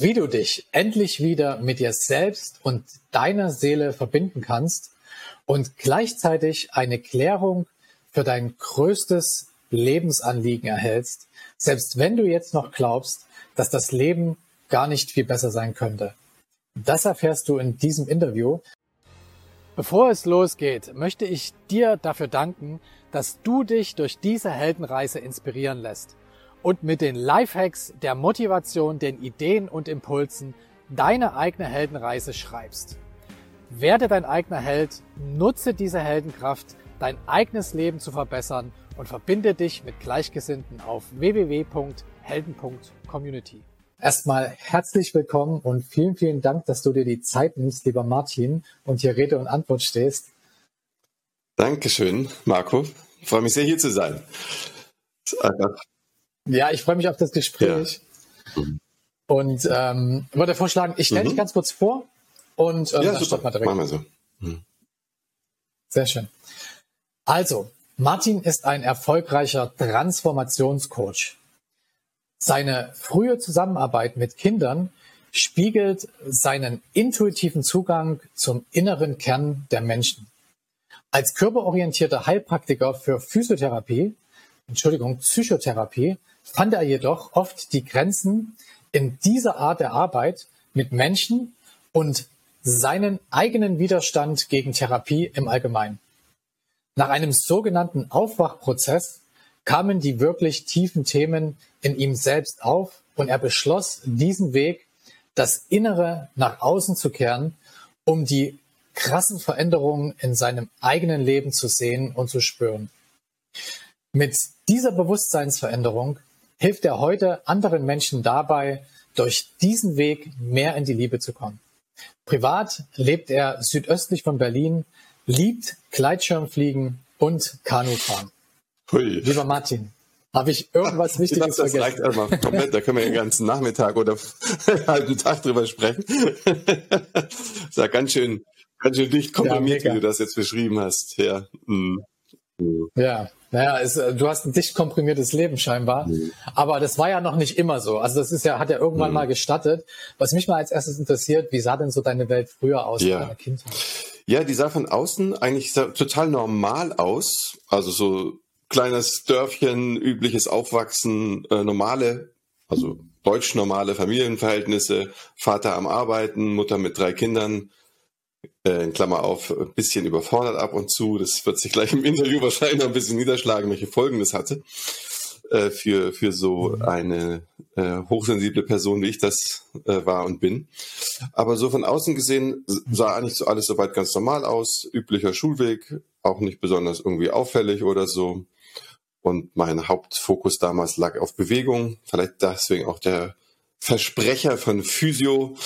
wie du dich endlich wieder mit dir selbst und deiner Seele verbinden kannst und gleichzeitig eine Klärung für dein größtes Lebensanliegen erhältst, selbst wenn du jetzt noch glaubst, dass das Leben gar nicht viel besser sein könnte. Das erfährst du in diesem Interview. Bevor es losgeht, möchte ich dir dafür danken, dass du dich durch diese Heldenreise inspirieren lässt und mit den Lifehacks, der Motivation, den Ideen und Impulsen deine eigene Heldenreise schreibst. Werde dein eigener Held, nutze diese Heldenkraft, dein eigenes Leben zu verbessern und verbinde dich mit Gleichgesinnten auf www.helden.community. Erstmal herzlich willkommen und vielen, vielen Dank, dass du dir die Zeit nimmst, lieber Martin, und hier Rede und Antwort stehst. Dankeschön, Marco. Ich freue mich sehr, hier zu sein. Ja, ich freue mich auf das Gespräch. Ja. Und ähm, würde vorschlagen, ich stelle mhm. dich ganz kurz vor und ähm, ja, dann super. mal direkt. Machen wir so. Mhm. Sehr schön. Also, Martin ist ein erfolgreicher Transformationscoach. Seine frühe Zusammenarbeit mit Kindern spiegelt seinen intuitiven Zugang zum inneren Kern der Menschen. Als körperorientierter Heilpraktiker für Physiotherapie, Entschuldigung, Psychotherapie, fand er jedoch oft die Grenzen in dieser Art der Arbeit mit Menschen und seinen eigenen Widerstand gegen Therapie im Allgemeinen. Nach einem sogenannten Aufwachprozess kamen die wirklich tiefen Themen in ihm selbst auf und er beschloss, diesen Weg, das Innere nach außen zu kehren, um die krassen Veränderungen in seinem eigenen Leben zu sehen und zu spüren. Mit dieser Bewusstseinsveränderung hilft er heute anderen Menschen dabei, durch diesen Weg mehr in die Liebe zu kommen. Privat lebt er südöstlich von Berlin, liebt Gleitschirmfliegen und Kanufahren. Hui. Lieber Martin, habe ich irgendwas Wichtiges ich glaub, das vergessen? Das reicht einmal komplett, da können wir den ganzen Nachmittag oder einen halben Tag drüber sprechen. das ist ja ganz schön, ganz schön dicht komprimiert, ja, wie du das jetzt beschrieben hast. Ja. Mhm. Ja, naja, es, äh, du hast ein dicht komprimiertes Leben scheinbar. Mhm. Aber das war ja noch nicht immer so. Also das ist ja, hat ja irgendwann mhm. mal gestattet. Was mich mal als erstes interessiert, wie sah denn so deine Welt früher aus ja. in deiner Kindheit? Ja, die sah von außen eigentlich total normal aus. Also so kleines Dörfchen, übliches Aufwachsen, äh, normale, also deutsch normale Familienverhältnisse, Vater am Arbeiten, Mutter mit drei Kindern, in Klammer auf, ein bisschen überfordert ab und zu. Das wird sich gleich im Interview wahrscheinlich noch ein bisschen niederschlagen, welche Folgen das hatte äh, für, für so mhm. eine äh, hochsensible Person, wie ich das äh, war und bin. Aber so von außen gesehen sah eigentlich so alles soweit ganz normal aus. Üblicher Schulweg, auch nicht besonders irgendwie auffällig oder so. Und mein Hauptfokus damals lag auf Bewegung. Vielleicht deswegen auch der Versprecher von Physio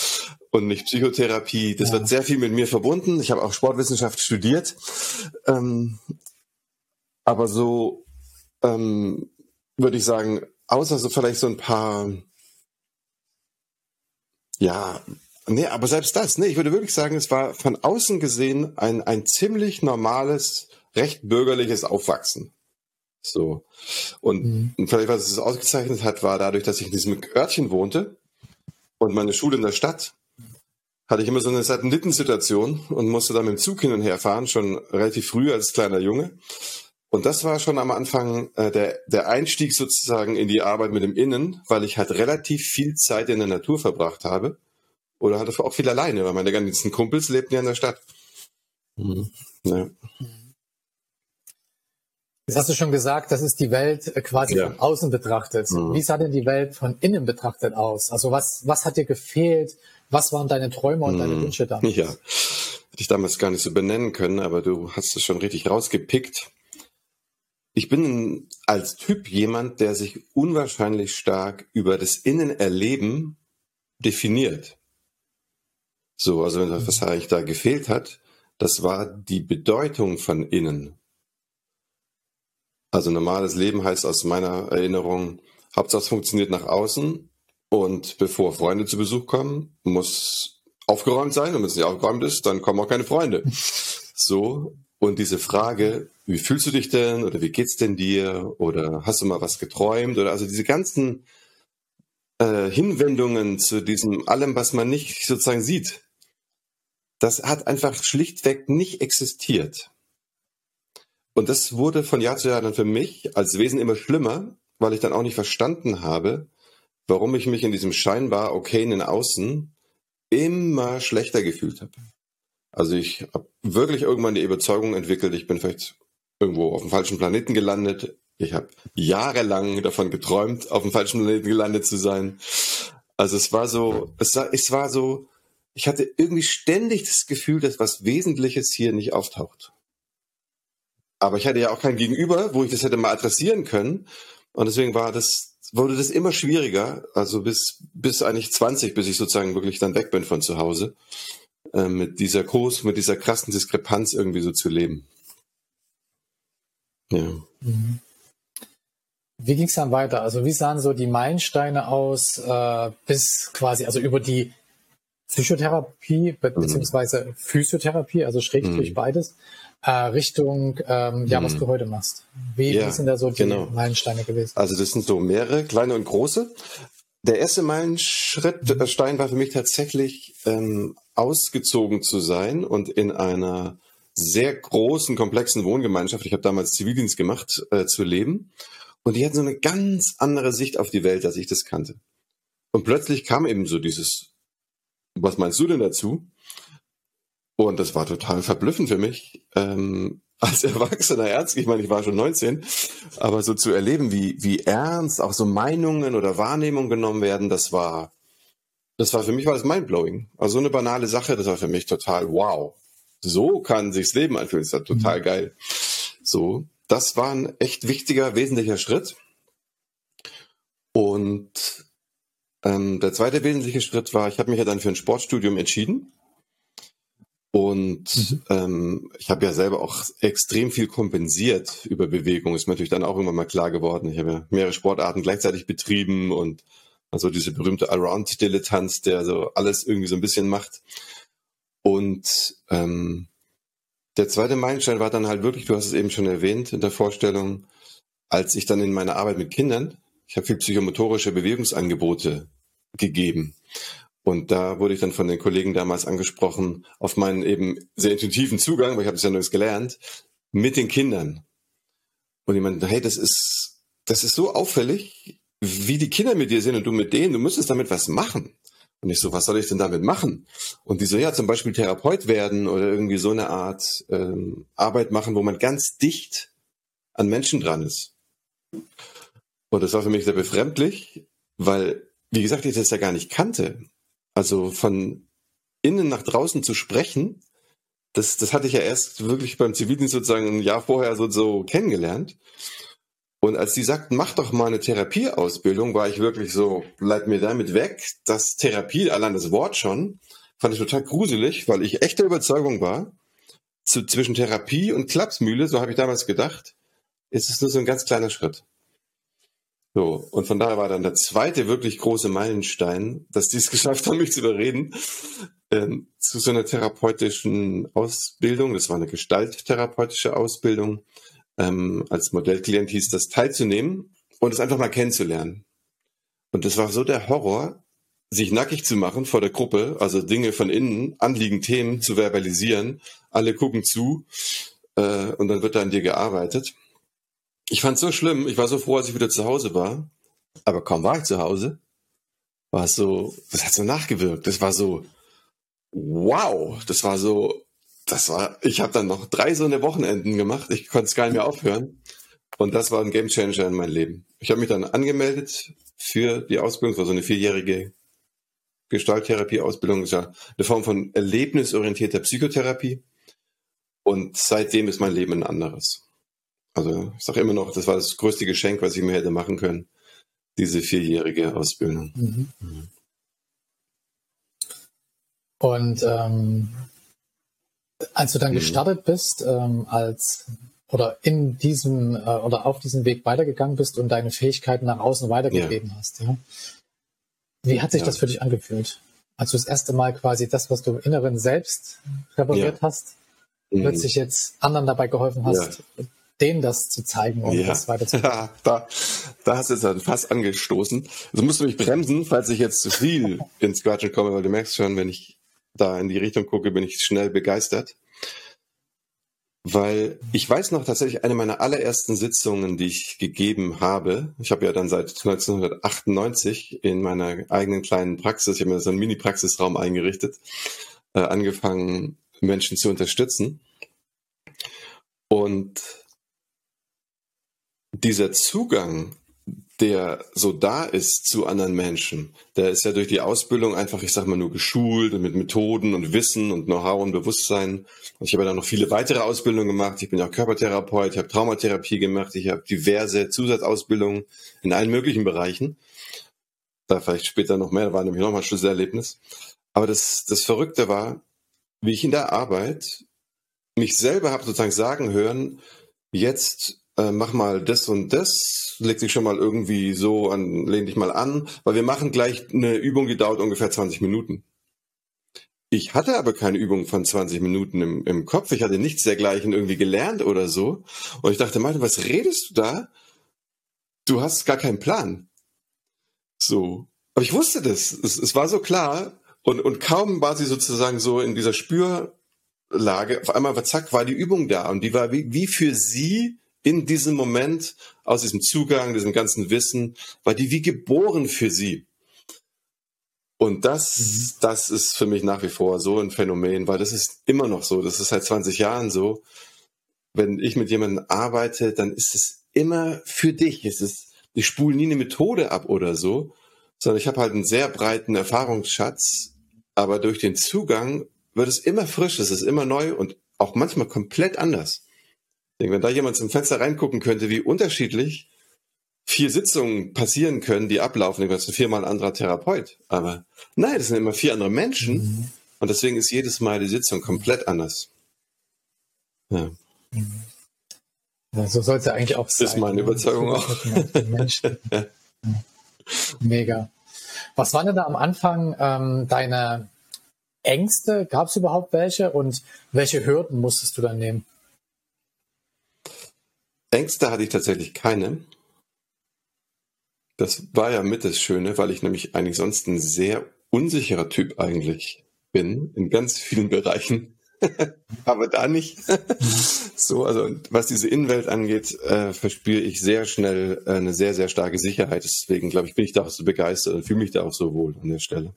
und nicht Psychotherapie. Das ja. wird sehr viel mit mir verbunden. Ich habe auch Sportwissenschaft studiert. Ähm, aber so ähm, würde ich sagen, außer so vielleicht so ein paar, ja, nee, aber selbst das, nee, ich würde wirklich sagen, es war von außen gesehen ein, ein ziemlich normales, recht bürgerliches Aufwachsen. So. Und, mhm. und vielleicht, was es ausgezeichnet hat, war dadurch, dass ich in diesem Örtchen wohnte und meine Schule in der Stadt hatte ich immer so eine Satellitensituation und musste dann mit dem Zug hin und her fahren, schon relativ früh als kleiner Junge. Und das war schon am Anfang äh, der, der Einstieg sozusagen in die Arbeit mit dem Innen, weil ich halt relativ viel Zeit in der Natur verbracht habe. Oder hatte auch viel alleine, weil meine ganzen Kumpels lebten ja in der Stadt. Mhm. Ja. Jetzt hast du schon gesagt, das ist die Welt äh, quasi ja. von außen betrachtet. Mhm. Wie sah denn die Welt von innen betrachtet aus? Also was, was hat dir gefehlt? Was waren deine Träume und deine hm, Wünsche damals? Ja, hätte ich damals gar nicht so benennen können, aber du hast es schon richtig rausgepickt. Ich bin als Typ jemand, der sich unwahrscheinlich stark über das Innenerleben definiert. So, also was eigentlich da gefehlt hat, das war die Bedeutung von innen. Also normales Leben heißt aus meiner Erinnerung, Hauptsache es funktioniert nach außen und bevor Freunde zu Besuch kommen, muss aufgeräumt sein. Und wenn es nicht aufgeräumt ist, dann kommen auch keine Freunde. So. Und diese Frage, wie fühlst du dich denn? Oder wie geht's denn dir? Oder hast du mal was geträumt? Oder also diese ganzen äh, Hinwendungen zu diesem allem, was man nicht sozusagen sieht, das hat einfach schlichtweg nicht existiert. Und das wurde von Jahr zu Jahr dann für mich als Wesen immer schlimmer, weil ich dann auch nicht verstanden habe, warum ich mich in diesem scheinbar okayen Außen immer schlechter gefühlt habe. Also ich habe wirklich irgendwann die Überzeugung entwickelt, ich bin vielleicht irgendwo auf dem falschen Planeten gelandet. Ich habe jahrelang davon geträumt, auf dem falschen Planeten gelandet zu sein. Also es war so, es war, es war so, ich hatte irgendwie ständig das Gefühl, dass was Wesentliches hier nicht auftaucht. Aber ich hatte ja auch kein Gegenüber, wo ich das hätte mal adressieren können. Und deswegen war das, wurde das immer schwieriger, also bis, bis eigentlich 20, bis ich sozusagen wirklich dann weg bin von zu Hause, äh, mit dieser groß, mit dieser krassen Diskrepanz irgendwie so zu leben. Ja. Mhm. Wie ging es dann weiter? Also wie sahen so die Meilensteine aus, äh, bis quasi, also über die Psychotherapie be mhm. beziehungsweise Physiotherapie, also schrägstrich mhm. beides, Richtung, ähm, ja, was mhm. du heute machst. Wie, ja, sind da so die genau. Meilensteine gewesen? Also das sind so mehrere, kleine und große. Der erste Meilenstein war für mich tatsächlich ähm, ausgezogen zu sein und in einer sehr großen, komplexen Wohngemeinschaft, ich habe damals Zivildienst gemacht, äh, zu leben. Und die hatten so eine ganz andere Sicht auf die Welt, als ich das kannte. Und plötzlich kam eben so dieses, was meinst du denn dazu? Und das war total verblüffend für mich, ähm, als erwachsener Ärzte, ich meine, ich war schon 19, aber so zu erleben, wie, wie ernst auch so Meinungen oder Wahrnehmungen genommen werden, das war, das war für mich war das mindblowing. Also so eine banale Sache, das war für mich total wow. So kann sich's Leben anfühlen, das ist total mhm. geil. So, das war ein echt wichtiger, wesentlicher Schritt. Und ähm, der zweite wesentliche Schritt war, ich habe mich ja dann für ein Sportstudium entschieden. Und mhm. ähm, ich habe ja selber auch extrem viel kompensiert über Bewegung. Ist mir natürlich dann auch immer mal klar geworden. Ich habe ja mehrere Sportarten gleichzeitig betrieben und also diese berühmte Around-Dilettanz, der so alles irgendwie so ein bisschen macht. Und ähm, der zweite Meilenstein war dann halt wirklich, du hast es eben schon erwähnt in der Vorstellung, als ich dann in meiner Arbeit mit Kindern, ich habe viel psychomotorische Bewegungsangebote gegeben. Und da wurde ich dann von den Kollegen damals angesprochen auf meinen eben sehr intuitiven Zugang, weil ich habe es ja nur gelernt, mit den Kindern. Und ich meinte, hey, das ist, das ist so auffällig, wie die Kinder mit dir sind und du mit denen, du müsstest damit was machen. Und ich so, was soll ich denn damit machen? Und die so, ja, zum Beispiel Therapeut werden oder irgendwie so eine Art ähm, Arbeit machen, wo man ganz dicht an Menschen dran ist. Und das war für mich sehr befremdlich, weil, wie gesagt, ich das ja gar nicht kannte. Also von innen nach draußen zu sprechen, das, das hatte ich ja erst wirklich beim Zivildienst sozusagen ein Jahr vorher so, so kennengelernt. Und als die sagten, mach doch mal eine Therapieausbildung, war ich wirklich so, bleib mir damit weg. Das Therapie, allein das Wort schon, fand ich total gruselig, weil ich echter Überzeugung war, zu, zwischen Therapie und Klapsmühle, so habe ich damals gedacht, ist es nur so ein ganz kleiner Schritt. So, und von daher war dann der zweite wirklich große Meilenstein, dass die es geschafft haben, mich zu überreden, ähm, zu so einer therapeutischen Ausbildung. Das war eine gestalttherapeutische Ausbildung ähm, als Modellklient hieß das, teilzunehmen und es einfach mal kennenzulernen. Und das war so der Horror, sich nackig zu machen vor der Gruppe, also Dinge von innen, Anliegen, Themen zu verbalisieren. Alle gucken zu äh, und dann wird da an dir gearbeitet. Ich fand es so schlimm. Ich war so froh, als ich wieder zu Hause war. Aber kaum war ich zu Hause, war es so, das hat so nachgewirkt. Das war so, wow, das war so, das war, ich habe dann noch drei so eine Wochenenden gemacht. Ich konnte es gar nicht mehr aufhören. Und das war ein Gamechanger in meinem Leben. Ich habe mich dann angemeldet für die Ausbildung, das war so eine vierjährige Gestalttherapie-Ausbildung. Ja eine Form von erlebnisorientierter Psychotherapie. Und seitdem ist mein Leben ein anderes. Also ich sage immer noch, das war das größte Geschenk, was ich mir hätte machen können, diese vierjährige Ausbildung. Mhm. Mhm. Und ähm, als du dann mhm. gestartet bist, ähm, als oder in diesem äh, oder auf diesem Weg weitergegangen bist und deine Fähigkeiten nach außen weitergegeben ja. hast, ja? Wie hat sich ja. das für dich angefühlt? Als du das erste Mal quasi das, was du im Inneren selbst repariert hast, mhm. plötzlich jetzt anderen dabei geholfen hast, denen das zu zeigen und ja. das weiter zu ja, da, da hast du jetzt dann fast angestoßen. Also musst du mich bremsen, falls ich jetzt zu viel ins Quatschen komme, weil du merkst schon, wenn ich da in die Richtung gucke, bin ich schnell begeistert. Weil ich weiß noch tatsächlich eine meiner allerersten Sitzungen, die ich gegeben habe. Ich habe ja dann seit 1998 in meiner eigenen kleinen Praxis, ich habe mir so einen Mini-Praxisraum eingerichtet, äh, angefangen, Menschen zu unterstützen. Und dieser Zugang der so da ist zu anderen Menschen, der ist ja durch die Ausbildung einfach, ich sag mal, nur geschult und mit Methoden und Wissen und Know-how und Bewusstsein. Und ich habe dann noch viele weitere Ausbildungen gemacht. Ich bin ja auch Körpertherapeut, ich habe Traumatherapie gemacht, ich habe diverse Zusatzausbildungen in allen möglichen Bereichen. Da vielleicht später noch mehr, da war nämlich nochmal ein Schlüsselerlebnis. Aber das, das Verrückte war, wie ich in der Arbeit mich selber habe sozusagen sagen hören, jetzt äh, mach mal das und das, leg dich schon mal irgendwie so an, lehn dich mal an, weil wir machen gleich eine Übung, die dauert ungefähr 20 Minuten. Ich hatte aber keine Übung von 20 Minuten im, im Kopf. Ich hatte nichts dergleichen irgendwie gelernt oder so. Und ich dachte, Martin, was redest du da? Du hast gar keinen Plan. So. Aber ich wusste das. Es, es war so klar. Und, und kaum war sie sozusagen so in dieser Spürlage, auf einmal, zack, war die Übung da. Und die war wie, wie für sie in diesem Moment, aus diesem Zugang, diesem ganzen Wissen, war die wie geboren für sie. Und das, mhm. das ist für mich nach wie vor so ein Phänomen, weil das ist immer noch so. Das ist seit 20 Jahren so. Wenn ich mit jemandem arbeite, dann ist es immer für dich. Es ist, ich spule nie eine Methode ab oder so, sondern ich habe halt einen sehr breiten Erfahrungsschatz. Aber durch den Zugang wird es immer frisch, es ist immer neu und auch manchmal komplett anders denke, wenn da jemand zum Fenster reingucken könnte, wie unterschiedlich vier Sitzungen passieren können, die ablaufen, das ist viermal ein anderer Therapeut. Aber nein, das sind immer vier andere Menschen. Mhm. Und deswegen ist jedes Mal die Sitzung komplett anders. Ja. ja so sollte es eigentlich auch sein. Das ist meine Überzeugung auch. ja. Mega. Was waren denn da am Anfang ähm, deine Ängste? Gab es überhaupt welche? Und welche Hürden musstest du dann nehmen? Ängste hatte ich tatsächlich keine. Das war ja mit das Schöne, weil ich nämlich eigentlich sonst ein sehr unsicherer Typ eigentlich bin, in ganz vielen Bereichen. Aber da nicht. so, also was diese Innenwelt angeht, äh, verspüre ich sehr schnell äh, eine sehr, sehr starke Sicherheit. Deswegen, glaube ich, bin ich da auch so begeistert und fühle mich da auch so wohl an der Stelle.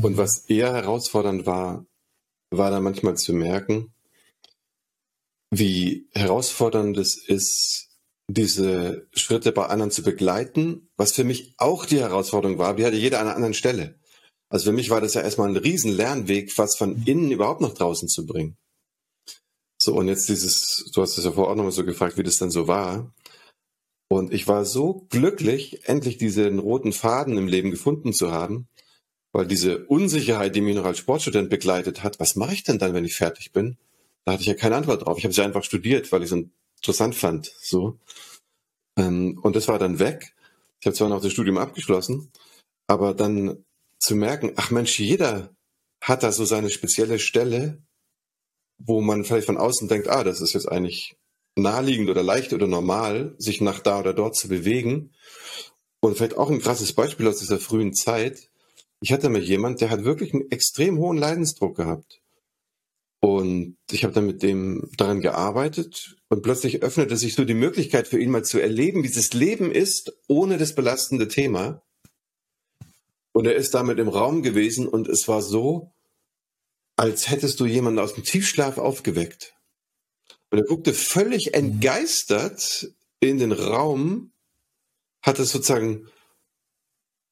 Und was eher herausfordernd war, war dann manchmal zu merken, wie herausfordernd es ist, diese Schritte bei anderen zu begleiten, was für mich auch die Herausforderung war, wie hatte jeder an einer anderen Stelle. Also für mich war das ja erstmal ein riesen Lernweg, was von innen überhaupt noch draußen zu bringen. So, und jetzt dieses, du hast es ja vorher auch nochmal so gefragt, wie das dann so war. Und ich war so glücklich, endlich diesen roten Faden im Leben gefunden zu haben, weil diese Unsicherheit, die mich noch als Sportstudent begleitet hat, was mache ich denn dann, wenn ich fertig bin? Da hatte ich ja keine Antwort drauf. Ich habe sie einfach studiert, weil ich es interessant fand. So. Ähm, und das war dann weg. Ich habe zwar noch das Studium abgeschlossen, aber dann zu merken, ach Mensch, jeder hat da so seine spezielle Stelle, wo man vielleicht von außen denkt, ah, das ist jetzt eigentlich naheliegend oder leicht oder normal, sich nach da oder dort zu bewegen. Und vielleicht auch ein krasses Beispiel aus dieser frühen Zeit. Ich hatte mit jemand, der hat wirklich einen extrem hohen Leidensdruck gehabt. Und ich habe dann mit dem daran gearbeitet und plötzlich öffnete sich so die Möglichkeit für ihn mal zu erleben, wie das Leben ist, ohne das belastende Thema. Und er ist damit im Raum gewesen und es war so, als hättest du jemanden aus dem Tiefschlaf aufgeweckt. Und er guckte völlig mhm. entgeistert in den Raum, hat es sozusagen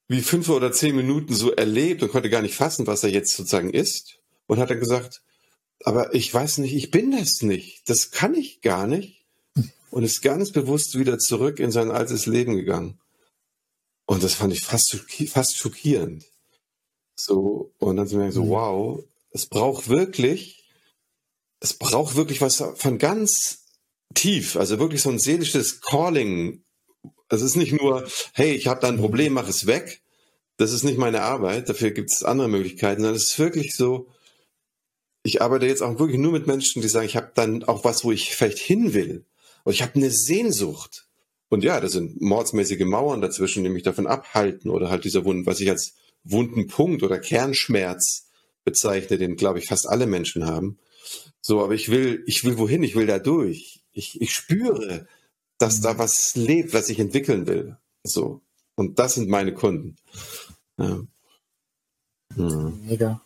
wie fünf oder zehn Minuten so erlebt und konnte gar nicht fassen, was er jetzt sozusagen ist. Und hat dann gesagt, aber ich weiß nicht, ich bin das nicht. Das kann ich gar nicht. Und ist ganz bewusst wieder zurück in sein altes Leben gegangen. Und das fand ich fast, fast schockierend. So, und dann sind wir so, mhm. wow, es braucht wirklich, es braucht wirklich was von ganz tief, also wirklich so ein seelisches Calling. Es ist nicht nur, hey, ich habe da ein. Problem, mach es weg. Das ist nicht meine Arbeit, dafür gibt es andere Möglichkeiten, sondern es ist wirklich so, ich arbeite jetzt auch wirklich nur mit Menschen, die sagen, ich habe dann auch was, wo ich vielleicht hin will. Und ich habe eine Sehnsucht. Und ja, da sind mordsmäßige Mauern dazwischen, die mich davon abhalten oder halt dieser Wund, was ich als wunden Punkt oder Kernschmerz bezeichne, den glaube ich fast alle Menschen haben. So, aber ich will, ich will wohin, ich will da durch. Ich, ich spüre, dass da was lebt, was ich entwickeln will. So. Und das sind meine Kunden. Ja. Hm. Mega.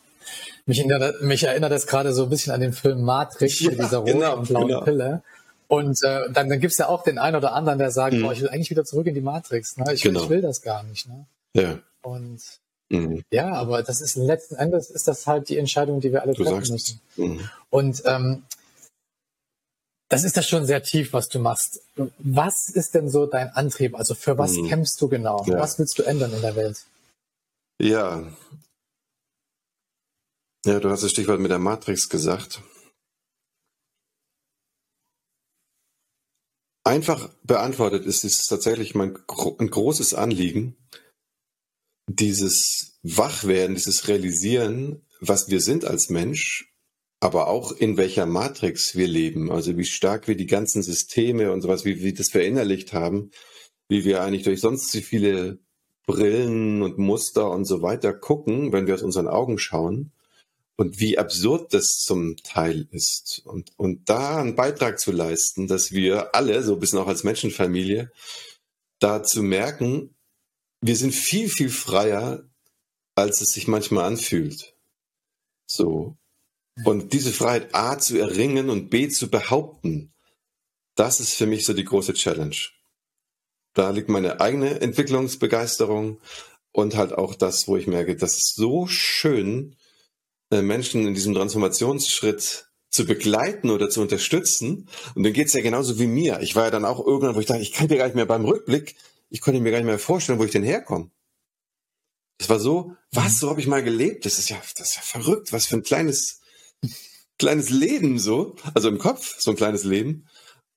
Mich erinnert, mich erinnert das gerade so ein bisschen an den Film Matrix ja, mit dieser roten genau, und blauen genau. Pille. Und äh, dann, dann gibt es ja auch den einen oder anderen, der sagt, mhm. boah, ich will eigentlich wieder zurück in die Matrix. Ne? Ich, genau. ich will das gar nicht. Ne? Ja. Und mhm. ja, aber das ist letzten Endes ist das halt die Entscheidung, die wir alle du treffen müssen. Mhm. Und ähm, das ist das schon sehr tief, was du machst. Was ist denn so dein Antrieb? Also für was mhm. kämpfst du genau? Ja. Was willst du ändern in der Welt? Ja. Ja, du hast das Stichwort mit der Matrix gesagt. Einfach beantwortet ist es tatsächlich mein ein großes Anliegen, dieses Wachwerden, dieses Realisieren, was wir sind als Mensch, aber auch in welcher Matrix wir leben, also wie stark wir die ganzen Systeme und sowas, wie wir das verinnerlicht haben, wie wir eigentlich durch sonst so viele Brillen und Muster und so weiter gucken, wenn wir aus unseren Augen schauen und wie absurd das zum Teil ist. Und, und da einen Beitrag zu leisten, dass wir alle, so ein bisschen auch als Menschenfamilie, da zu merken, wir sind viel, viel freier, als es sich manchmal anfühlt. So. Und diese Freiheit A zu erringen und B zu behaupten, das ist für mich so die große Challenge. Da liegt meine eigene Entwicklungsbegeisterung und halt auch das, wo ich merke, das ist so schön, Menschen in diesem Transformationsschritt zu begleiten oder zu unterstützen. Und dann geht's ja genauso wie mir. Ich war ja dann auch irgendwann, wo ich dachte, ich kann dir gar nicht mehr beim Rückblick, ich konnte mir gar nicht mehr vorstellen, wo ich denn herkomme. Das war so, was, so habe ich mal gelebt. Das ist ja, das ist ja verrückt, was für ein kleines, kleines Leben so, also im Kopf, so ein kleines Leben.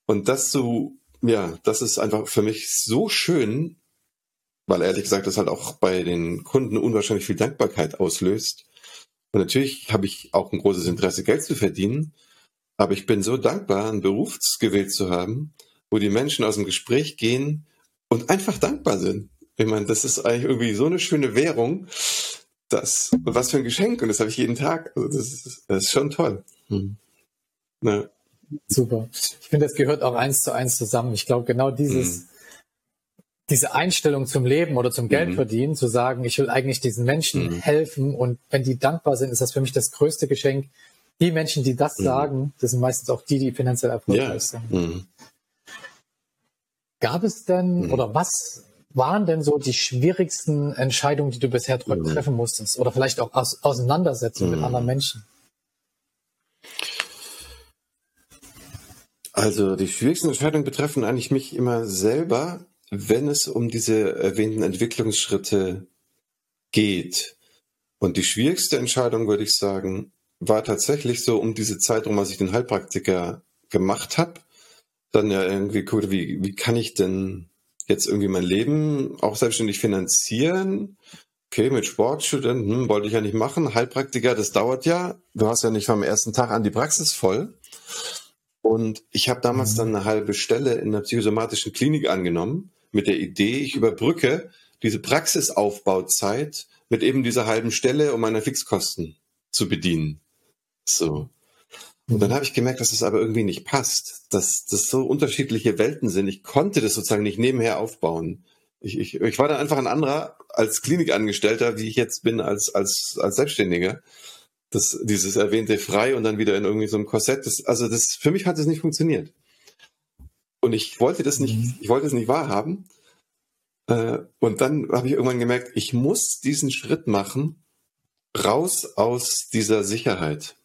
Und das so, ja, das ist einfach für mich so schön, weil ehrlich gesagt das halt auch bei den Kunden unwahrscheinlich viel Dankbarkeit auslöst, und natürlich habe ich auch ein großes Interesse, Geld zu verdienen. Aber ich bin so dankbar, einen Beruf gewählt zu haben, wo die Menschen aus dem Gespräch gehen und einfach dankbar sind. Ich meine, das ist eigentlich irgendwie so eine schöne Währung. Das, was für ein Geschenk. Und das habe ich jeden Tag. Also das, ist, das ist schon toll. Hm. Ja. Super. Ich finde, das gehört auch eins zu eins zusammen. Ich glaube, genau dieses, hm diese Einstellung zum Leben oder zum Geldverdienen, mhm. zu sagen, ich will eigentlich diesen Menschen mhm. helfen und wenn die dankbar sind, ist das für mich das größte Geschenk. Die Menschen, die das mhm. sagen, das sind meistens auch die, die finanziell erfolgreich ja. sind. Mhm. Gab es denn mhm. oder was waren denn so die schwierigsten Entscheidungen, die du bisher mhm. treffen musstest? Oder vielleicht auch Aus Auseinandersetzungen mit anderen Menschen? Also die schwierigsten Entscheidungen betreffen eigentlich mich immer selber, wenn es um diese erwähnten Entwicklungsschritte geht, und die schwierigste Entscheidung, würde ich sagen, war tatsächlich so um diese Zeit rum, als ich den Heilpraktiker gemacht habe, dann ja irgendwie guckte, wie, wie kann ich denn jetzt irgendwie mein Leben auch selbstständig finanzieren? Okay, mit Sportstudenten hm, wollte ich ja nicht machen. Heilpraktiker, das dauert ja. Du hast ja nicht vom ersten Tag an die Praxis voll. Und ich habe damals mhm. dann eine halbe Stelle in einer psychosomatischen Klinik angenommen mit der Idee, ich überbrücke diese Praxisaufbauzeit mit eben dieser halben Stelle, um meine Fixkosten zu bedienen. So. Und dann habe ich gemerkt, dass das aber irgendwie nicht passt, dass das so unterschiedliche Welten sind. Ich konnte das sozusagen nicht nebenher aufbauen. Ich, ich, ich war dann einfach ein anderer als Klinikangestellter, wie ich jetzt bin als, als, als Selbstständiger. Das, dieses erwähnte frei und dann wieder in irgendwie so einem Korsett. Das, also das, für mich hat es nicht funktioniert. Und ich wollte das nicht, mhm. ich wollte es nicht wahrhaben. Äh, und dann habe ich irgendwann gemerkt, ich muss diesen Schritt machen, raus aus dieser Sicherheit.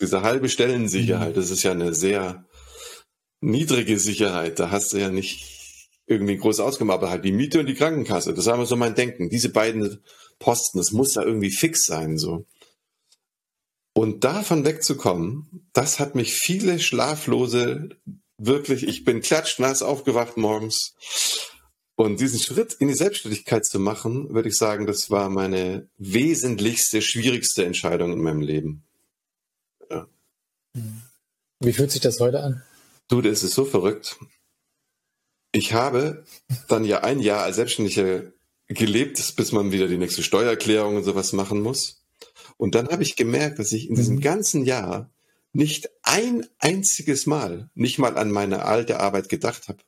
Diese halbe Stellensicherheit, mhm. das ist ja eine sehr niedrige Sicherheit. Da hast du ja nicht irgendwie groß ausgemacht, aber halt die Miete und die Krankenkasse. Das war immer so mein Denken. Diese beiden Posten, das muss ja irgendwie fix sein, so. Und davon wegzukommen, das hat mich viele schlaflose wirklich, ich bin klatschnass aufgewacht morgens. Und diesen Schritt in die Selbstständigkeit zu machen, würde ich sagen, das war meine wesentlichste, schwierigste Entscheidung in meinem Leben. Wie fühlt sich das heute an? Du, das ist so verrückt. Ich habe dann ja ein Jahr als Selbstständiger gelebt, bis man wieder die nächste Steuererklärung und sowas machen muss. Und dann habe ich gemerkt, dass ich in diesem mhm. ganzen Jahr nicht ein einziges Mal, nicht mal an meine alte Arbeit gedacht habe.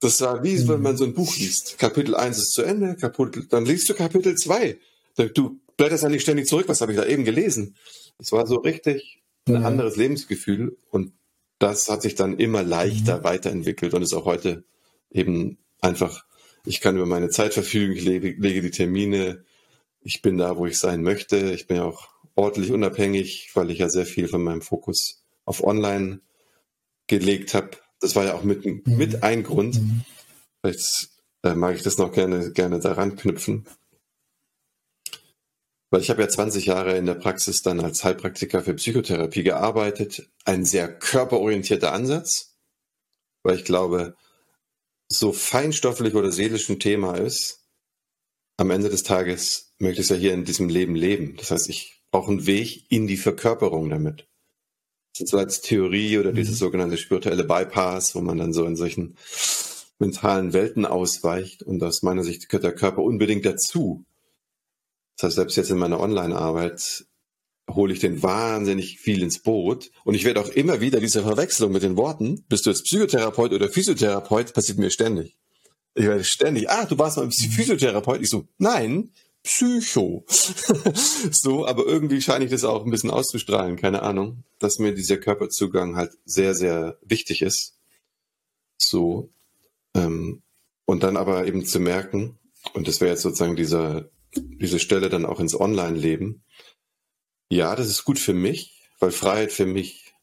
Das war wie, wenn mhm. man so ein Buch liest. Kapitel 1 ist zu Ende, Kapitel, dann liest du Kapitel 2. Du blätterst ja nicht ständig zurück, was habe ich da eben gelesen. Es war so richtig ein mhm. anderes Lebensgefühl und das hat sich dann immer leichter mhm. weiterentwickelt und ist auch heute eben einfach, ich kann über meine Zeit verfügen, ich lege, lege die Termine, ich bin da, wo ich sein möchte, ich bin ja auch ordentlich unabhängig, weil ich ja sehr viel von meinem Fokus auf Online gelegt habe. Das war ja auch mit, mhm. mit ein Grund. Mhm. Vielleicht äh, mag ich das noch gerne, gerne daran knüpfen. Weil ich habe ja 20 Jahre in der Praxis dann als Heilpraktiker für Psychotherapie gearbeitet. Ein sehr körperorientierter Ansatz, weil ich glaube, so feinstofflich oder seelisch ein Thema ist, am Ende des Tages möchte ich es ja hier in diesem Leben leben. Das heißt, ich brauche einen Weg in die Verkörperung damit. Das ist so als Theorie oder mhm. dieses sogenannte spirituelle Bypass, wo man dann so in solchen mentalen Welten ausweicht. Und aus meiner Sicht gehört der Körper unbedingt dazu. Das heißt, selbst jetzt in meiner Online-Arbeit hole ich den wahnsinnig viel ins Boot. Und ich werde auch immer wieder diese Verwechslung mit den Worten, bist du jetzt Psychotherapeut oder Physiotherapeut, passiert mir ständig. Ich werde ständig, ah, du warst mal Physiotherapeut. Ich so, nein, Psycho. so, aber irgendwie scheine ich das auch ein bisschen auszustrahlen, keine Ahnung, dass mir dieser Körperzugang halt sehr, sehr wichtig ist. So, ähm, und dann aber eben zu merken, und das wäre jetzt sozusagen dieser diese Stelle dann auch ins Online-Leben. Ja, das ist gut für mich, weil Freiheit für mich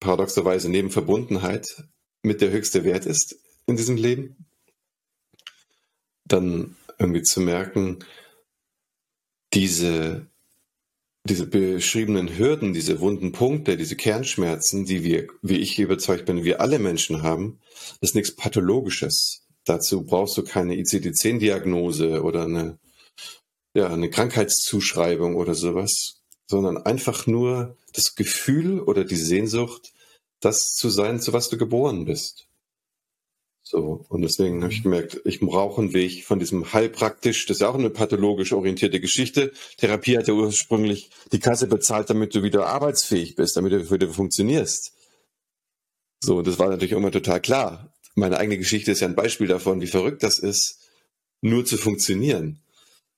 paradoxerweise neben Verbundenheit mit der höchste Wert ist in diesem Leben. Dann irgendwie zu merken, diese, diese beschriebenen Hürden, diese wunden Punkte, diese Kernschmerzen, die wir, wie ich überzeugt bin, wir alle Menschen haben, ist nichts Pathologisches. Dazu brauchst du keine ICD-10-Diagnose oder eine ja, eine Krankheitszuschreibung oder sowas, sondern einfach nur das Gefühl oder die Sehnsucht, das zu sein, zu was du geboren bist. So, und deswegen habe ich gemerkt, ich brauche einen Weg von diesem Heilpraktisch, das ist ja auch eine pathologisch orientierte Geschichte. Therapie hat ja ursprünglich die Kasse bezahlt, damit du wieder arbeitsfähig bist, damit du wieder funktionierst. So, das war natürlich immer total klar. Meine eigene Geschichte ist ja ein Beispiel davon, wie verrückt das ist, nur zu funktionieren.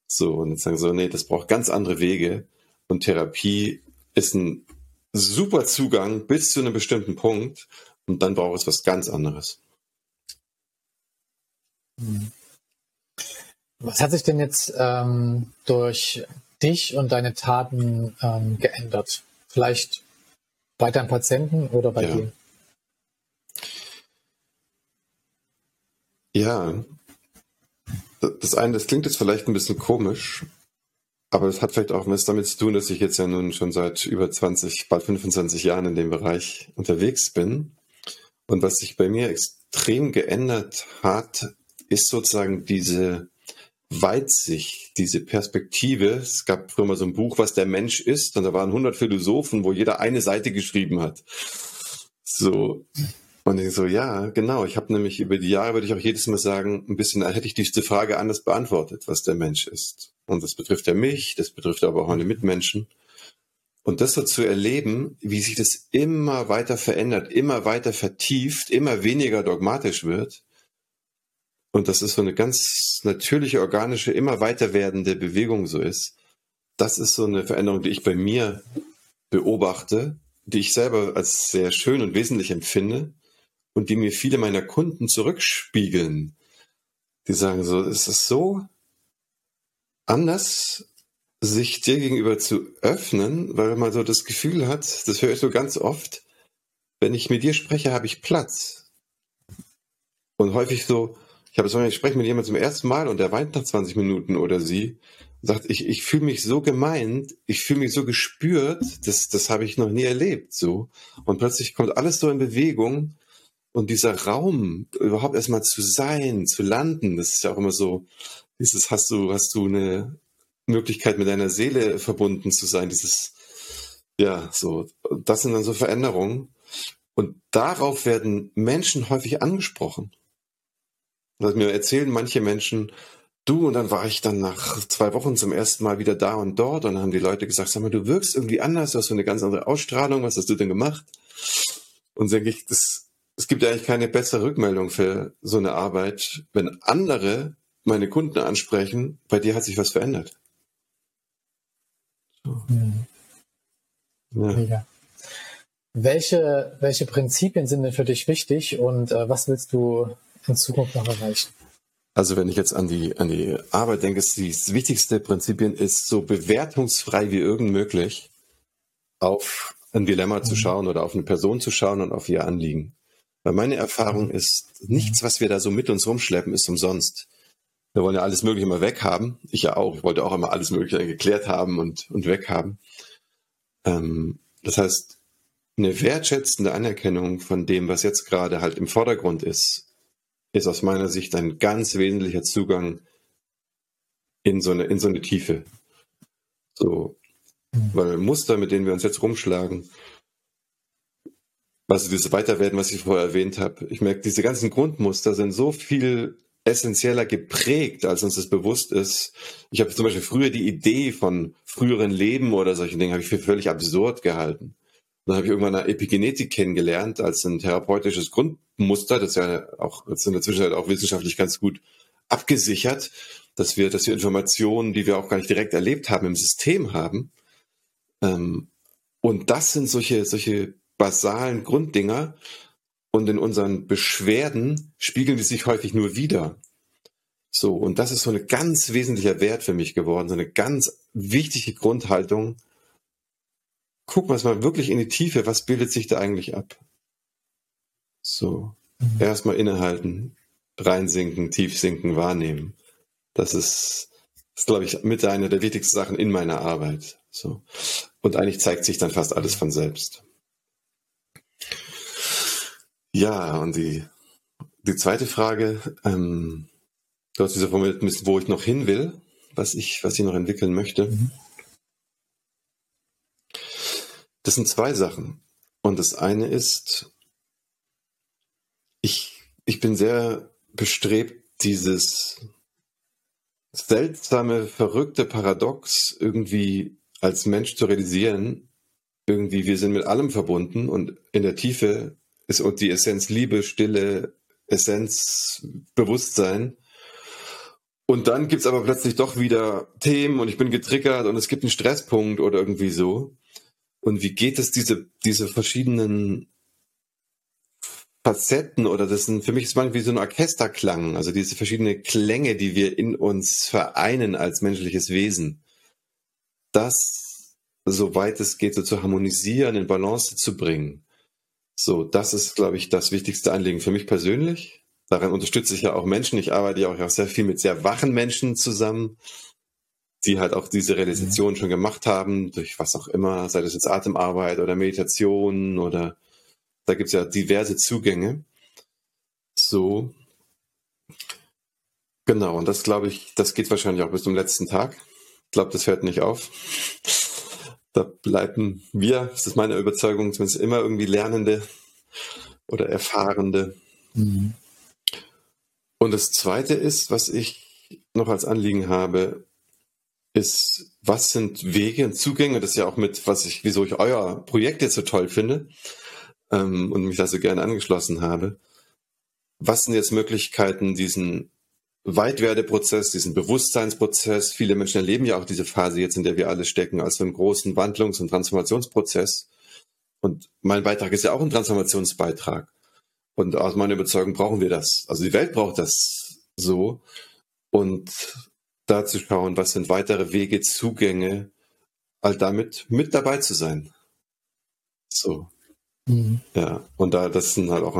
So, und jetzt sagen so, nee, das braucht ganz andere Wege. Und Therapie ist ein super Zugang bis zu einem bestimmten Punkt. Und dann braucht es was ganz anderes. Was hat sich denn jetzt ähm, durch dich und deine Taten ähm, geändert? Vielleicht bei deinem Patienten oder bei ja. dir? Ja, das eine, das klingt jetzt vielleicht ein bisschen komisch, aber es hat vielleicht auch was damit zu tun, dass ich jetzt ja nun schon seit über 20, bald 25 Jahren in dem Bereich unterwegs bin. Und was sich bei mir extrem geändert hat, ist sozusagen diese Weitsicht, diese Perspektive. Es gab früher mal so ein Buch, was der Mensch ist, und da waren 100 Philosophen, wo jeder eine Seite geschrieben hat. So, und ich so, ja, genau. Ich habe nämlich über die Jahre, würde ich auch jedes Mal sagen, ein bisschen, hätte ich diese Frage anders beantwortet, was der Mensch ist. Und das betrifft ja mich, das betrifft aber auch meine Mitmenschen. Und das so zu erleben, wie sich das immer weiter verändert, immer weiter vertieft, immer weniger dogmatisch wird. Und dass es so eine ganz natürliche, organische, immer weiter werdende Bewegung so ist. Das ist so eine Veränderung, die ich bei mir beobachte, die ich selber als sehr schön und wesentlich empfinde und die mir viele meiner Kunden zurückspiegeln. Die sagen so, es ist so anders, sich dir gegenüber zu öffnen, weil man so das Gefühl hat, das höre ich so ganz oft, wenn ich mit dir spreche, habe ich Platz. Und häufig so, ich habe so, ich spreche mit jemandem zum ersten Mal und der weint nach 20 Minuten oder sie sagt, ich, ich fühle mich so gemeint, ich fühle mich so gespürt, das, das habe ich noch nie erlebt, so. Und plötzlich kommt alles so in Bewegung und dieser Raum, überhaupt erstmal zu sein, zu landen, das ist ja auch immer so, dieses, hast du, hast du eine Möglichkeit mit deiner Seele verbunden zu sein, dieses, Ja, so, das sind dann so Veränderungen. Und darauf werden Menschen häufig angesprochen. Also mir erzählen manche Menschen, du, und dann war ich dann nach zwei Wochen zum ersten Mal wieder da und dort und dann haben die Leute gesagt, sag mal, du wirkst irgendwie anders, du hast so eine ganz andere Ausstrahlung, was hast du denn gemacht? Und denke ich, das, es gibt eigentlich keine bessere Rückmeldung für so eine Arbeit, wenn andere meine Kunden ansprechen, bei dir hat sich was verändert. So. Mhm. Ja. Welche, welche Prinzipien sind denn für dich wichtig und äh, was willst du in Zukunft noch erreichen? Also wenn ich jetzt an die, an die Arbeit denke, ist das wichtigste Prinzipien ist, so bewertungsfrei wie irgend möglich auf ein Dilemma mhm. zu schauen oder auf eine Person zu schauen und auf ihr Anliegen. Weil meine Erfahrung ist, nichts, was wir da so mit uns rumschleppen, ist umsonst. Wir wollen ja alles Mögliche immer weghaben. Ich ja auch. Ich wollte auch immer alles Mögliche geklärt haben und, und weghaben. Ähm, das heißt, eine wertschätzende Anerkennung von dem, was jetzt gerade halt im Vordergrund ist, ist aus meiner Sicht ein ganz wesentlicher Zugang in so eine, in so eine Tiefe. So, mhm. weil Muster, mit denen wir uns jetzt rumschlagen, also dieses Weiterwerden, was ich vorher erwähnt habe, ich merke, diese ganzen Grundmuster sind so viel essentieller geprägt, als uns das bewusst ist. Ich habe zum Beispiel früher die Idee von früheren Leben oder solchen Dingen habe ich für völlig absurd gehalten. Dann habe ich irgendwann eine Epigenetik kennengelernt als ein therapeutisches Grundmuster, das ja auch jetzt in der Zwischenzeit auch wissenschaftlich ganz gut abgesichert, dass wir, dass wir Informationen, die wir auch gar nicht direkt erlebt haben, im System haben. Ähm, und das sind solche, solche basalen Grunddinger, und in unseren Beschwerden spiegeln die sich häufig nur wieder. So, und das ist so ein ganz wesentlicher Wert für mich geworden, so eine ganz wichtige Grundhaltung. Gucken wir mal wirklich in die Tiefe, was bildet sich da eigentlich ab? So, mhm. erstmal innehalten, reinsinken, tiefsinken, wahrnehmen. Das ist, ist glaube ich, mit einer der wichtigsten Sachen in meiner Arbeit. So. Und eigentlich zeigt sich dann fast alles von selbst. Ja, und die, die zweite Frage, ähm, du hast diese formuliert, wo ich noch hin will, was ich, was ich noch entwickeln möchte. Mhm. Das sind zwei Sachen. Und das eine ist, ich, ich bin sehr bestrebt, dieses seltsame, verrückte Paradox irgendwie als Mensch zu realisieren. Irgendwie, wir sind mit allem verbunden und in der Tiefe ist und die Essenz Liebe, Stille, Essenz Bewusstsein. Und dann gibt's aber plötzlich doch wieder Themen und ich bin getriggert und es gibt einen Stresspunkt oder irgendwie so. Und wie geht es diese, diese verschiedenen Facetten oder das sind für mich ist manchmal wie so ein Orchesterklang, also diese verschiedenen Klänge, die wir in uns vereinen als menschliches Wesen. Das, soweit es geht, so zu harmonisieren, in Balance zu bringen. So, das ist, glaube ich, das wichtigste Anliegen für mich persönlich. Daran unterstütze ich ja auch Menschen. Ich arbeite ja auch sehr viel mit sehr wachen Menschen zusammen, die halt auch diese Realisation schon gemacht haben, durch was auch immer, sei das jetzt Atemarbeit oder Meditation oder da gibt's ja diverse Zugänge. So. Genau, und das glaube ich, das geht wahrscheinlich auch bis zum letzten Tag. Ich glaube, das hört nicht auf da bleiben wir, das ist meine Überzeugung, zumindest immer irgendwie Lernende oder Erfahrende. Mhm. Und das Zweite ist, was ich noch als Anliegen habe, ist, was sind Wege und Zugänge, das ist ja auch mit, was ich, wieso ich euer Projekt jetzt so toll finde ähm, und mich da so gerne angeschlossen habe. Was sind jetzt Möglichkeiten, diesen Weitwerdeprozess, diesen Bewusstseinsprozess. Viele Menschen erleben ja auch diese Phase jetzt, in der wir alle stecken, als so einen großen Wandlungs- und Transformationsprozess. Und mein Beitrag ist ja auch ein Transformationsbeitrag. Und aus meiner Überzeugung brauchen wir das. Also die Welt braucht das so. Und da zu schauen, was sind weitere Wege, Zugänge, all damit mit dabei zu sein. So. Mhm. Ja. Und da, das sind halt auch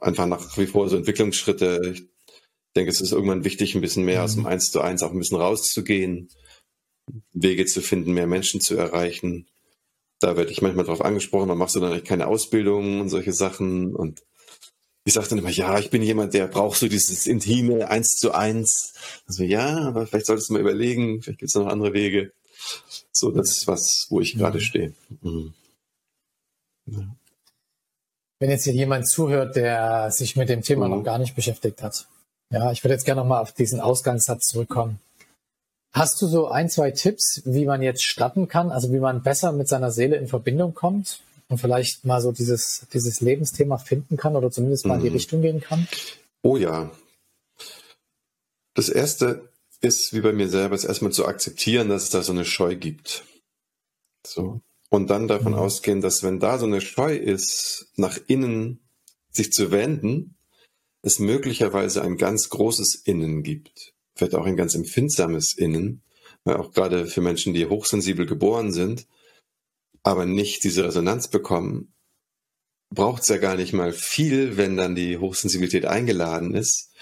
einfach nach wie vor so Entwicklungsschritte. Ich denke, es ist irgendwann wichtig, ein bisschen mehr mhm. aus dem Eins zu eins auch ein bisschen rauszugehen, Wege zu finden, mehr Menschen zu erreichen. Da werde ich manchmal darauf angesprochen, man machst du dann eigentlich keine Ausbildung und solche Sachen. Und ich sage dann immer, ja, ich bin jemand, der braucht so dieses intime Eins zu eins. Also ja, aber vielleicht solltest du mal überlegen, vielleicht gibt es noch andere Wege. So, das ist was, wo ich gerade stehe. Mhm. Ja. Wenn jetzt hier jemand zuhört, der sich mit dem Thema mhm. noch gar nicht beschäftigt hat. Ja, ich würde jetzt gerne nochmal auf diesen Ausgangssatz zurückkommen. Hast du so ein, zwei Tipps, wie man jetzt starten kann, also wie man besser mit seiner Seele in Verbindung kommt und vielleicht mal so dieses, dieses Lebensthema finden kann oder zumindest mal in die mhm. Richtung gehen kann? Oh ja. Das erste ist, wie bei mir selber, ist erstmal zu akzeptieren, dass es da so eine Scheu gibt. So. Und dann davon mhm. ausgehen, dass wenn da so eine Scheu ist, nach innen sich zu wenden, es möglicherweise ein ganz großes Innen gibt vielleicht auch ein ganz empfindsames Innen, auch gerade für Menschen, die hochsensibel geboren sind, aber nicht diese Resonanz bekommen, braucht es ja gar nicht mal viel, wenn dann die Hochsensibilität eingeladen ist.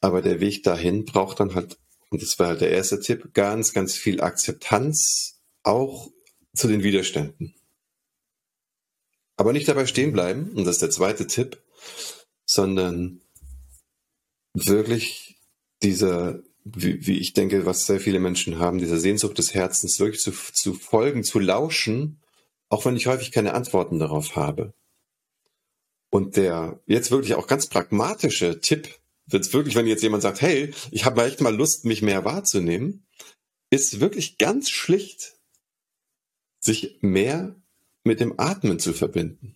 Aber der Weg dahin braucht dann halt, und das war halt der erste Tipp, ganz, ganz viel Akzeptanz auch zu den Widerständen. Aber nicht dabei stehen bleiben, und das ist der zweite Tipp, sondern wirklich dieser, wie, wie ich denke, was sehr viele Menschen haben, dieser Sehnsucht des Herzens, wirklich zu, zu folgen, zu lauschen, auch wenn ich häufig keine Antworten darauf habe. Und der jetzt wirklich auch ganz pragmatische Tipp, wird wirklich, wenn jetzt jemand sagt, hey, ich habe echt mal Lust, mich mehr wahrzunehmen, ist wirklich ganz schlicht, sich mehr mit dem Atmen zu verbinden.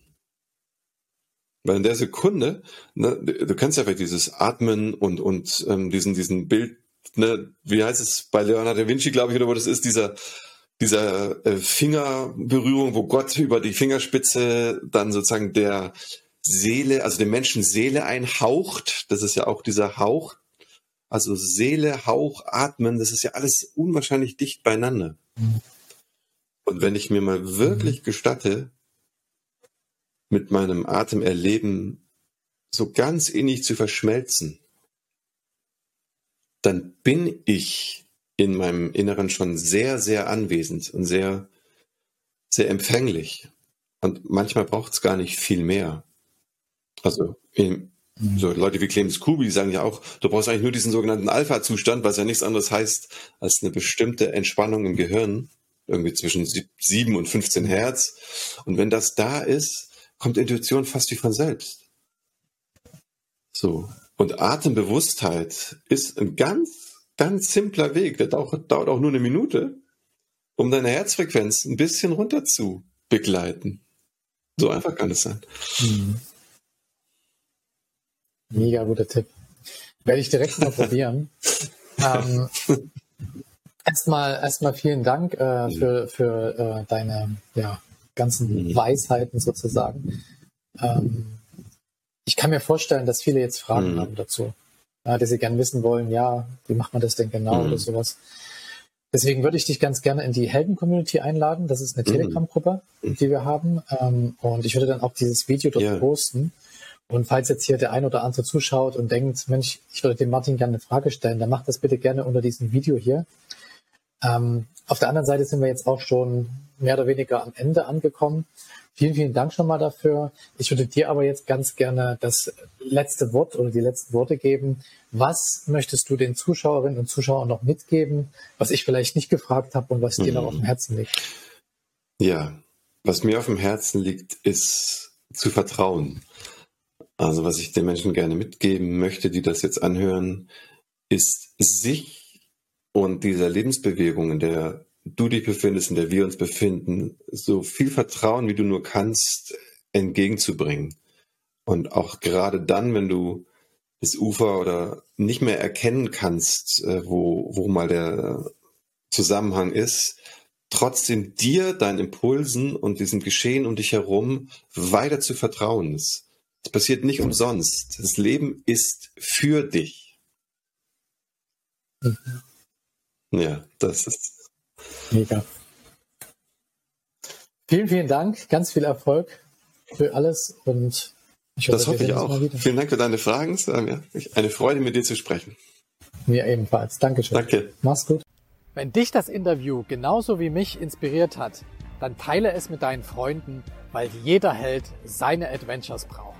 Weil in der Sekunde, ne, du kennst ja vielleicht dieses Atmen und, und ähm, diesen, diesen Bild, ne, wie heißt es bei Leonardo da Vinci, glaube ich, oder wo das ist, dieser, dieser äh, Fingerberührung, wo Gott über die Fingerspitze dann sozusagen der Seele, also dem Menschen Seele einhaucht. Das ist ja auch dieser Hauch. Also Seele, Hauch, Atmen, das ist ja alles unwahrscheinlich dicht beieinander. Und wenn ich mir mal wirklich gestatte, mit meinem Atem erleben, so ganz innig zu verschmelzen, dann bin ich in meinem Inneren schon sehr, sehr anwesend und sehr, sehr empfänglich. Und manchmal braucht es gar nicht viel mehr. Also in, mhm. so Leute wie Clemens Kubi die sagen ja auch, du brauchst eigentlich nur diesen sogenannten Alpha-Zustand, was ja nichts anderes heißt als eine bestimmte Entspannung im Gehirn, irgendwie zwischen 7 und 15 Hertz. Und wenn das da ist, kommt Intuition fast wie von selbst. So. Und Atembewusstheit ist ein ganz, ganz simpler Weg. Der dauert, dauert auch nur eine Minute, um deine Herzfrequenz ein bisschen runter zu begleiten. So einfach kann es sein. Mhm. Mega guter Tipp. Werde ich direkt mal probieren. ähm, erstmal, erstmal vielen Dank äh, für, für äh, deine ja, ganzen mhm. Weisheiten sozusagen. Ähm, ich kann mir vorstellen, dass viele jetzt Fragen mhm. haben dazu, ja, die sie gerne wissen wollen, ja, wie macht man das denn genau mhm. oder sowas. Deswegen würde ich dich ganz gerne in die Helden-Community einladen. Das ist eine mhm. Telegram-Gruppe, die wir haben. Ähm, und ich würde dann auch dieses Video dort ja. posten. Und falls jetzt hier der ein oder andere zuschaut und denkt, Mensch, ich würde dem Martin gerne eine Frage stellen, dann macht das bitte gerne unter diesem Video hier. Ähm, auf der anderen Seite sind wir jetzt auch schon mehr oder weniger am Ende angekommen. Vielen, vielen Dank schon mal dafür. Ich würde dir aber jetzt ganz gerne das letzte Wort oder die letzten Worte geben. Was möchtest du den Zuschauerinnen und Zuschauern noch mitgeben, was ich vielleicht nicht gefragt habe und was mhm. dir noch auf dem Herzen liegt? Ja, was mir auf dem Herzen liegt, ist zu vertrauen. Also was ich den Menschen gerne mitgeben möchte, die das jetzt anhören, ist sich und dieser Lebensbewegung, in der du dich befindest, in der wir uns befinden, so viel Vertrauen, wie du nur kannst, entgegenzubringen. Und auch gerade dann, wenn du das Ufer oder nicht mehr erkennen kannst, äh, wo, wo mal der Zusammenhang ist, trotzdem dir, deinen Impulsen und diesem Geschehen um dich herum weiter zu vertrauen. Es passiert nicht umsonst. Das Leben ist für dich. Mhm. Ja, das ist Mega. Vielen, vielen Dank. Ganz viel Erfolg für alles und ich hoffe, das hoffe ich auch. Vielen Dank für deine Fragen. Es war mir eine Freude, mit dir zu sprechen. Mir ebenfalls. Dankeschön. Danke. Mach's gut. Wenn dich das Interview genauso wie mich inspiriert hat, dann teile es mit deinen Freunden, weil jeder Held seine Adventures braucht.